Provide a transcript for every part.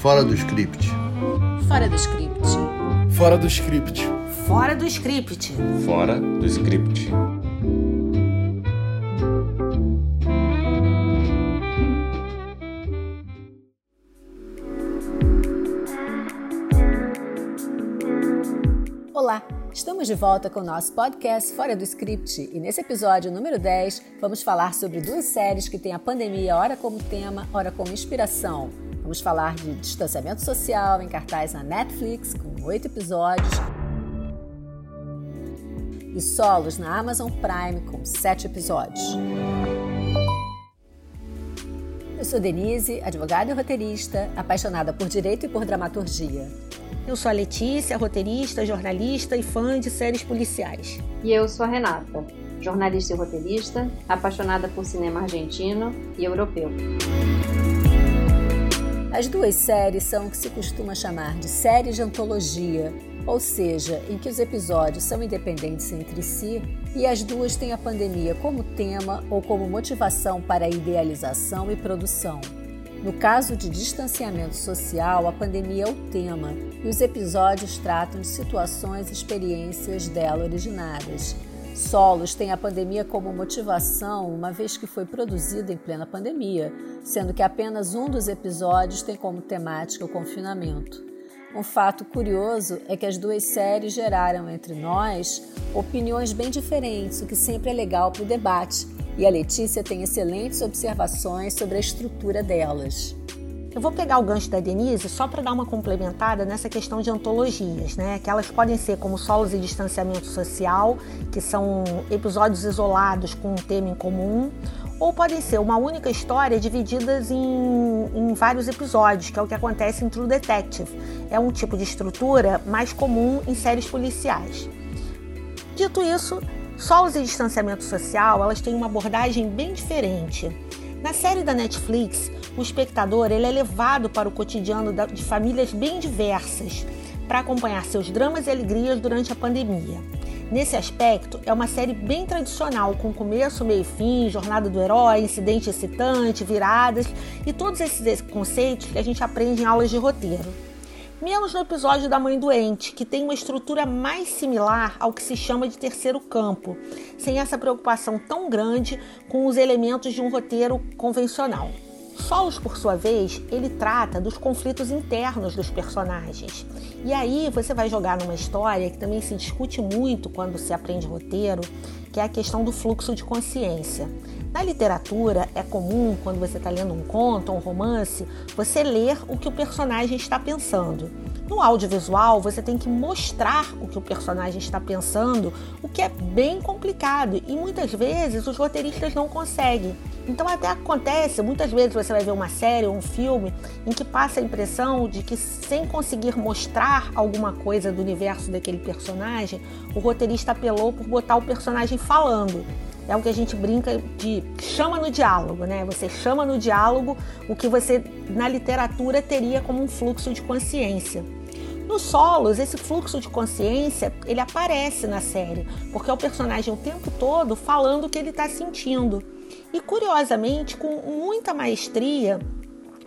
Fora do script. Fora do script. Fora do script. Fora do script. Fora do script. Olá, estamos de volta com o nosso podcast Fora do Script e nesse episódio número 10 vamos falar sobre duas séries que têm a pandemia ora como tema, ora como inspiração. Vamos falar de distanciamento social em cartaz na Netflix, com oito episódios, e solos na Amazon Prime, com sete episódios. Eu sou Denise, advogada e roteirista, apaixonada por direito e por dramaturgia. Eu sou a Letícia, roteirista, jornalista e fã de séries policiais. E eu sou a Renata, jornalista e roteirista, apaixonada por cinema argentino e europeu. As duas séries são o que se costuma chamar de séries de antologia, ou seja, em que os episódios são independentes entre si e as duas têm a pandemia como tema ou como motivação para idealização e produção. No caso de distanciamento social, a pandemia é o tema e os episódios tratam de situações e experiências dela originadas. Solos tem a pandemia como motivação, uma vez que foi produzida em plena pandemia, sendo que apenas um dos episódios tem como temática o confinamento. Um fato curioso é que as duas séries geraram entre nós opiniões bem diferentes, o que sempre é legal para o debate, e a Letícia tem excelentes observações sobre a estrutura delas. Eu vou pegar o gancho da Denise só para dar uma complementada nessa questão de antologias, né? Que elas podem ser como solos e distanciamento social, que são episódios isolados com um tema em comum, ou podem ser uma única história divididas em, em vários episódios, que é o que acontece em True Detective. É um tipo de estrutura mais comum em séries policiais. Dito isso, solos e distanciamento social, elas têm uma abordagem bem diferente. Na série da Netflix, o espectador ele é levado para o cotidiano de famílias bem diversas para acompanhar seus dramas e alegrias durante a pandemia. Nesse aspecto, é uma série bem tradicional, com começo, meio e fim, jornada do herói, incidente excitante, viradas e todos esses conceitos que a gente aprende em aulas de roteiro. Menos no episódio da mãe doente, que tem uma estrutura mais similar ao que se chama de terceiro campo, sem essa preocupação tão grande com os elementos de um roteiro convencional. Solos, por sua vez, ele trata dos conflitos internos dos personagens. E aí você vai jogar numa história que também se discute muito quando se aprende roteiro, que é a questão do fluxo de consciência. Na literatura, é comum, quando você está lendo um conto, um romance, você ler o que o personagem está pensando. No audiovisual, você tem que mostrar o que o personagem está pensando, o que é bem complicado e muitas vezes os roteiristas não conseguem. Então até acontece, muitas vezes você vai ver uma série ou um filme em que passa a impressão de que sem conseguir mostrar alguma coisa do universo daquele personagem, o roteirista apelou por botar o personagem falando. É o que a gente brinca de chama no diálogo, né? Você chama no diálogo o que você na literatura teria como um fluxo de consciência. Nos solos, esse fluxo de consciência, ele aparece na série, porque é o personagem o tempo todo falando o que ele está sentindo. E curiosamente, com muita maestria,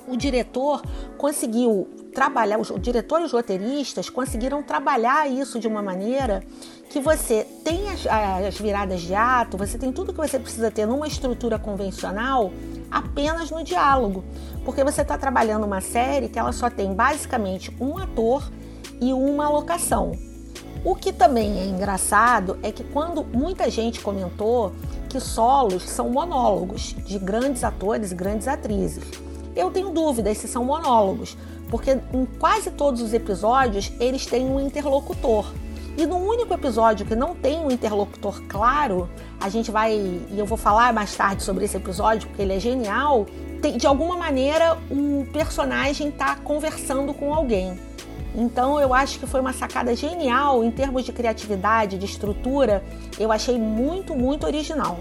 o diretor conseguiu trabalhar, os diretores roteiristas conseguiram trabalhar isso de uma maneira que você tem as, as, viradas de ato, você tem tudo que você precisa ter numa estrutura convencional apenas no diálogo, porque você está trabalhando uma série que ela só tem basicamente um ator e uma locação. O que também é engraçado é que quando muita gente comentou que solos são monólogos de grandes atores e grandes atrizes. Eu tenho dúvidas se são monólogos, porque em quase todos os episódios eles têm um interlocutor. E no único episódio que não tem um interlocutor claro, a gente vai, e eu vou falar mais tarde sobre esse episódio, porque ele é genial, tem, de alguma maneira o personagem está conversando com alguém. Então eu acho que foi uma sacada genial em termos de criatividade, de estrutura. Eu achei muito, muito original.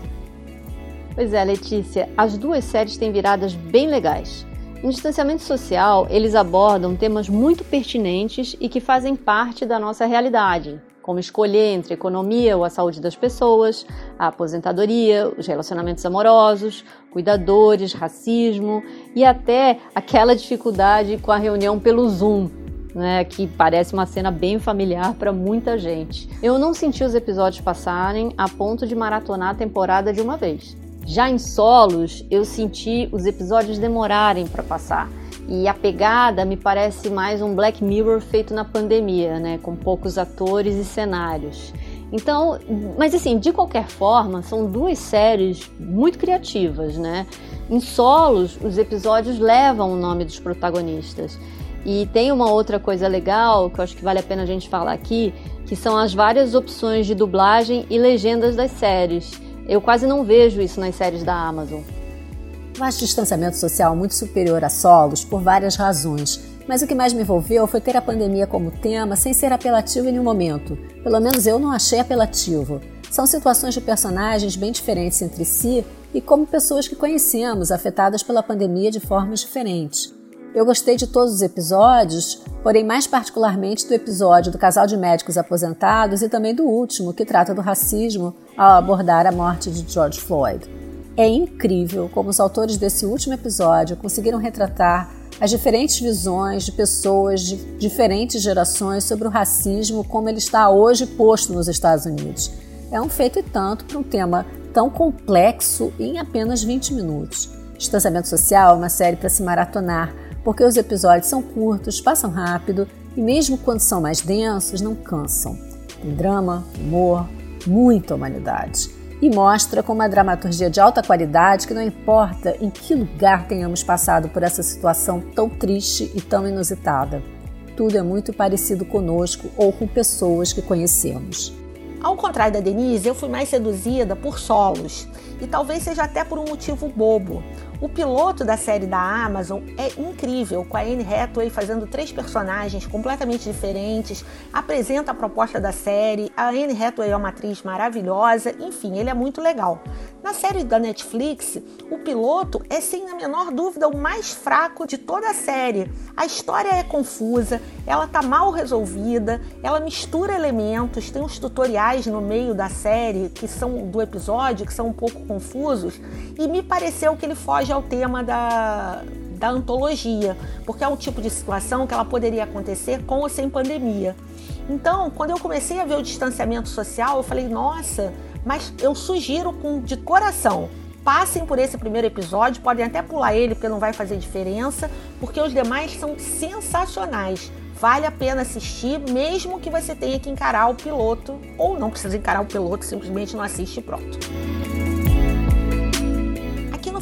Pois é, Letícia, as duas séries têm viradas bem legais. Em distanciamento social, eles abordam temas muito pertinentes e que fazem parte da nossa realidade. como escolher entre a economia ou a saúde das pessoas, a aposentadoria, os relacionamentos amorosos, cuidadores, racismo e até aquela dificuldade com a reunião pelo Zoom, né, que parece uma cena bem familiar para muita gente. Eu não senti os episódios passarem a ponto de maratonar a temporada de uma vez. Já em solos, eu senti os episódios demorarem para passar. E a pegada me parece mais um Black Mirror feito na pandemia, né, com poucos atores e cenários. Então, mas assim, de qualquer forma, são duas séries muito criativas, né? Em solos, os episódios levam o nome dos protagonistas. E tem uma outra coisa legal que eu acho que vale a pena a gente falar aqui, que são as várias opções de dublagem e legendas das séries. Eu quase não vejo isso nas séries da Amazon. Eu acho distanciamento social muito superior a solos por várias razões, mas o que mais me envolveu foi ter a pandemia como tema sem ser apelativo em nenhum momento. Pelo menos eu não achei apelativo. São situações de personagens bem diferentes entre si e como pessoas que conhecemos, afetadas pela pandemia de formas diferentes. Eu gostei de todos os episódios, porém mais particularmente do episódio do casal de médicos aposentados e também do último, que trata do racismo ao abordar a morte de George Floyd. É incrível como os autores desse último episódio conseguiram retratar as diferentes visões de pessoas de diferentes gerações sobre o racismo como ele está hoje posto nos Estados Unidos. É um feito e tanto para um tema tão complexo em apenas 20 minutos. Distanciamento Social é uma série para se maratonar, porque os episódios são curtos, passam rápido e, mesmo quando são mais densos, não cansam. Tem drama, humor, muita humanidade. E mostra com uma dramaturgia de alta qualidade que não importa em que lugar tenhamos passado por essa situação tão triste e tão inusitada. Tudo é muito parecido conosco ou com pessoas que conhecemos. Ao contrário da Denise, eu fui mais seduzida por solos e talvez seja até por um motivo bobo. O piloto da série da Amazon é incrível, com a Anne Hathaway fazendo três personagens completamente diferentes, apresenta a proposta da série, a Anne Hathaway é uma atriz maravilhosa, enfim, ele é muito legal. Na série da Netflix, o piloto é sem a menor dúvida o mais fraco de toda a série. A história é confusa, ela tá mal resolvida, ela mistura elementos, tem uns tutoriais no meio da série que são do episódio que são um pouco confusos e me pareceu que ele foge ao tema da, da antologia, porque é um tipo de situação que ela poderia acontecer com ou sem pandemia. Então, quando eu comecei a ver o distanciamento social, eu falei, nossa, mas eu sugiro com de coração. Passem por esse primeiro episódio, podem até pular ele porque não vai fazer diferença, porque os demais são sensacionais. Vale a pena assistir, mesmo que você tenha que encarar o piloto, ou não precisa encarar o piloto, simplesmente não assiste e pronto.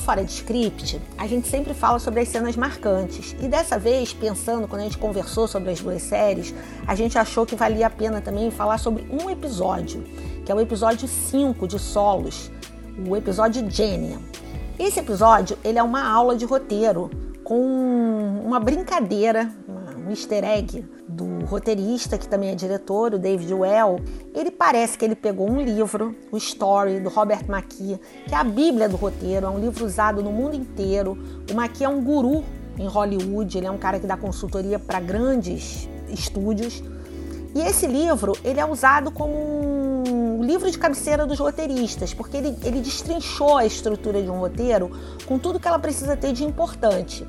Fora de Script, a gente sempre fala sobre as cenas marcantes. E dessa vez, pensando, quando a gente conversou sobre as duas séries, a gente achou que valia a pena também falar sobre um episódio, que é o episódio 5 de Solos, o episódio Genia. Esse episódio, ele é uma aula de roteiro com uma brincadeira, um easter egg do roteirista, que também é diretor, o David Well, ele parece que ele pegou um livro, o Story, do Robert McKee, que é a bíblia do roteiro, é um livro usado no mundo inteiro. O McKee é um guru em Hollywood, ele é um cara que dá consultoria para grandes estúdios. E esse livro, ele é usado como um livro de cabeceira dos roteiristas, porque ele, ele destrinchou a estrutura de um roteiro com tudo que ela precisa ter de importante.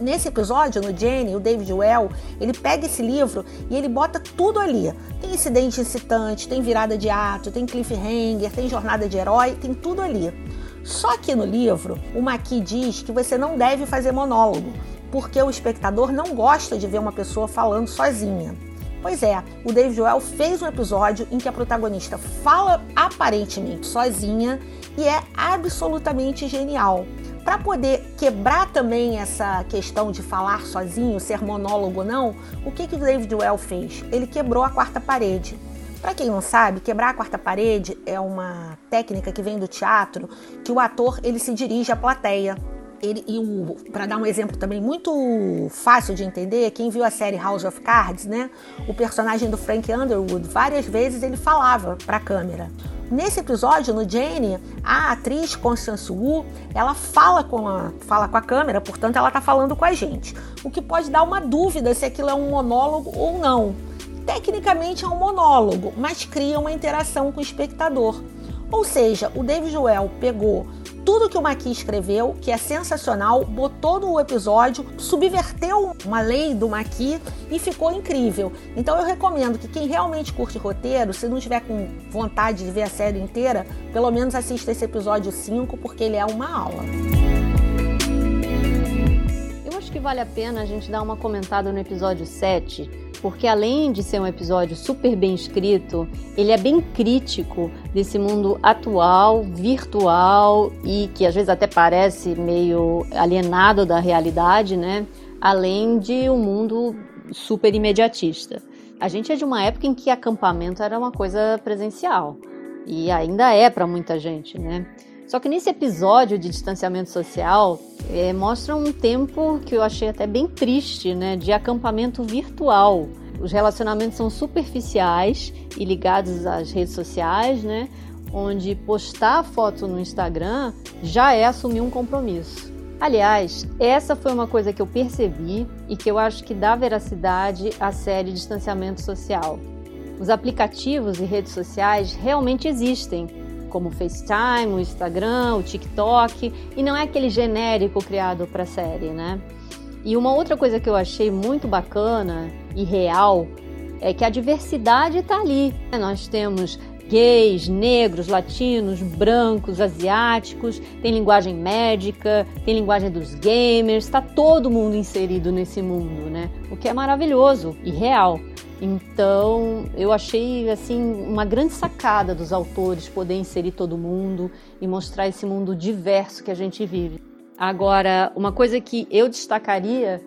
Nesse episódio, no Jenny, o David Well, ele pega esse livro e ele bota tudo ali. Tem incidente incitante, tem virada de ato, tem cliffhanger, tem jornada de herói, tem tudo ali. Só que no livro, o Maqui diz que você não deve fazer monólogo, porque o espectador não gosta de ver uma pessoa falando sozinha. Pois é, o David Well fez um episódio em que a protagonista fala aparentemente sozinha e é absolutamente genial. Para poder quebrar também essa questão de falar sozinho, ser monólogo ou não, o que, que David Well fez? Ele quebrou a quarta parede. Para quem não sabe, quebrar a quarta parede é uma técnica que vem do teatro, que o ator ele se dirige à plateia. Ele, e para dar um exemplo também muito fácil de entender, quem viu a série House of Cards, né? O personagem do Frank Underwood, várias vezes ele falava para a câmera. Nesse episódio, no Jane, a atriz Constance Wu, ela fala com a, fala com a câmera, portanto ela está falando com a gente. O que pode dar uma dúvida se aquilo é um monólogo ou não. Tecnicamente é um monólogo, mas cria uma interação com o espectador. Ou seja, o David Joel pegou tudo que o Maqui escreveu, que é sensacional, botou no episódio, subverteu uma lei do Maqui e ficou incrível. Então eu recomendo que quem realmente curte roteiro, se não tiver com vontade de ver a série inteira, pelo menos assista esse episódio 5, porque ele é uma aula. Eu acho que vale a pena a gente dar uma comentada no episódio 7 porque além de ser um episódio super bem escrito, ele é bem crítico desse mundo atual, virtual e que às vezes até parece meio alienado da realidade, né? Além de um mundo super imediatista. A gente é de uma época em que acampamento era uma coisa presencial e ainda é para muita gente, né? Só que nesse episódio de distanciamento social é, mostra um tempo que eu achei até bem triste, né, de acampamento virtual. Os relacionamentos são superficiais e ligados às redes sociais, né, onde postar foto no Instagram já é assumir um compromisso. Aliás, essa foi uma coisa que eu percebi e que eu acho que dá veracidade à série Distanciamento Social. Os aplicativos e redes sociais realmente existem, como o FaceTime, o Instagram, o TikTok, e não é aquele genérico criado para série, né? E uma outra coisa que eu achei muito bacana e real é que a diversidade está ali. Nós temos gays, negros, latinos, brancos, asiáticos, tem linguagem médica, tem linguagem dos gamers, está todo mundo inserido nesse mundo, né? O que é maravilhoso e real. Então, eu achei assim uma grande sacada dos autores poder inserir todo mundo e mostrar esse mundo diverso que a gente vive. Agora, uma coisa que eu destacaria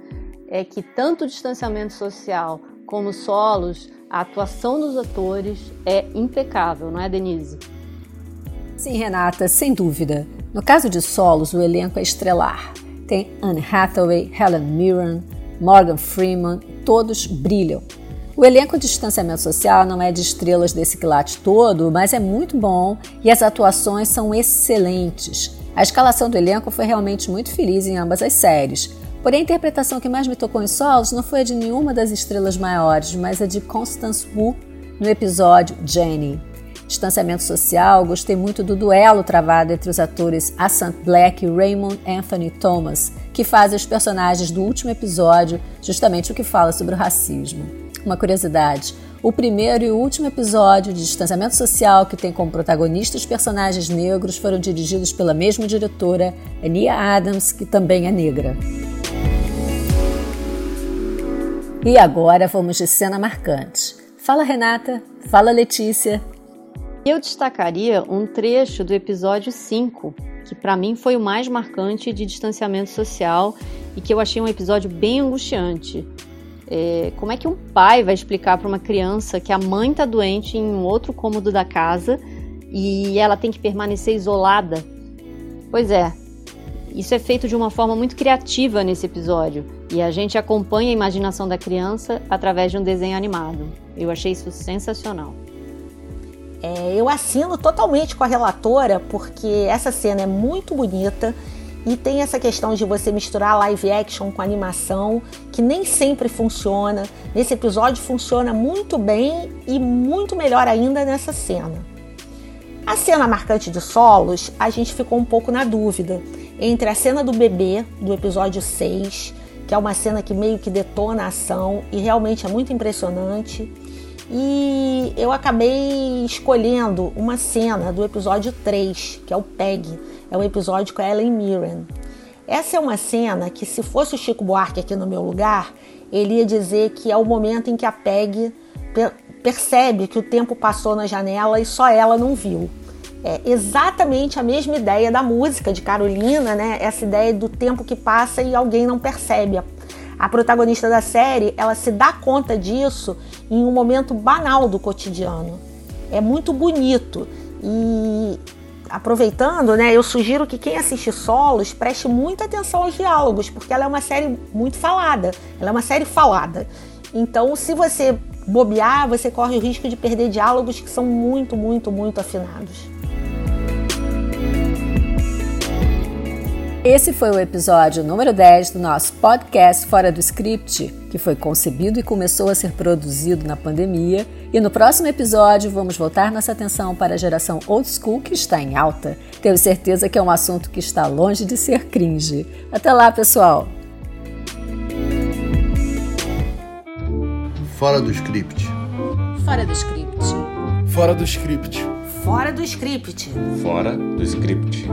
é que tanto o distanciamento social como solos, a atuação dos atores é impecável, não é, Denise? Sim, Renata, sem dúvida. No caso de solos, o elenco é estrelar. Tem Anne Hathaway, Helen Mirren, Morgan Freeman, todos brilham. O elenco de distanciamento social não é de estrelas desse quilate todo, mas é muito bom e as atuações são excelentes. A escalação do elenco foi realmente muito feliz em ambas as séries. Porém, a interpretação que mais me tocou em solos não foi a de nenhuma das estrelas maiores, mas a de Constance Wu no episódio Jenny. Distanciamento social, gostei muito do duelo travado entre os atores Asant Black e Raymond Anthony Thomas, que fazem os personagens do último episódio, justamente o que fala sobre o racismo. Uma curiosidade: o primeiro e último episódio de Distanciamento Social, que tem como protagonistas personagens negros, foram dirigidos pela mesma diretora, Ania Adams, que também é negra. E agora vamos de cena marcante. Fala Renata, fala Letícia. Eu destacaria um trecho do episódio 5, que para mim foi o mais marcante de distanciamento social e que eu achei um episódio bem angustiante. É, como é que um pai vai explicar para uma criança que a mãe está doente em um outro cômodo da casa e ela tem que permanecer isolada? Pois é, isso é feito de uma forma muito criativa nesse episódio e a gente acompanha a imaginação da criança através de um desenho animado. Eu achei isso sensacional. É, eu assino totalmente com a relatora porque essa cena é muito bonita e tem essa questão de você misturar live action com animação, que nem sempre funciona. Nesse episódio funciona muito bem e muito melhor ainda nessa cena. A cena marcante de solos, a gente ficou um pouco na dúvida entre a cena do bebê do episódio 6, que é uma cena que meio que detona a ação e realmente é muito impressionante, e eu acabei escolhendo uma cena do episódio 3, que é o PEG, é o episódio com a Ellen Mirren. Essa é uma cena que, se fosse o Chico Buarque aqui no meu lugar, ele ia dizer que é o momento em que a Peg percebe que o tempo passou na janela e só ela não viu. É exatamente a mesma ideia da música de Carolina, né? Essa ideia do tempo que passa e alguém não percebe. A protagonista da série, ela se dá conta disso em um momento banal do cotidiano. É muito bonito e aproveitando, né, eu sugiro que quem assiste Solos preste muita atenção aos diálogos, porque ela é uma série muito falada, ela é uma série falada. Então, se você bobear, você corre o risco de perder diálogos que são muito, muito, muito afinados. Esse foi o episódio número 10 do nosso podcast Fora do Script, que foi concebido e começou a ser produzido na pandemia. E no próximo episódio vamos voltar nossa atenção para a geração old school que está em alta. Tenho certeza que é um assunto que está longe de ser cringe. Até lá, pessoal! Fora do script. Fora do script. Fora do script. Fora do script. Fora do script.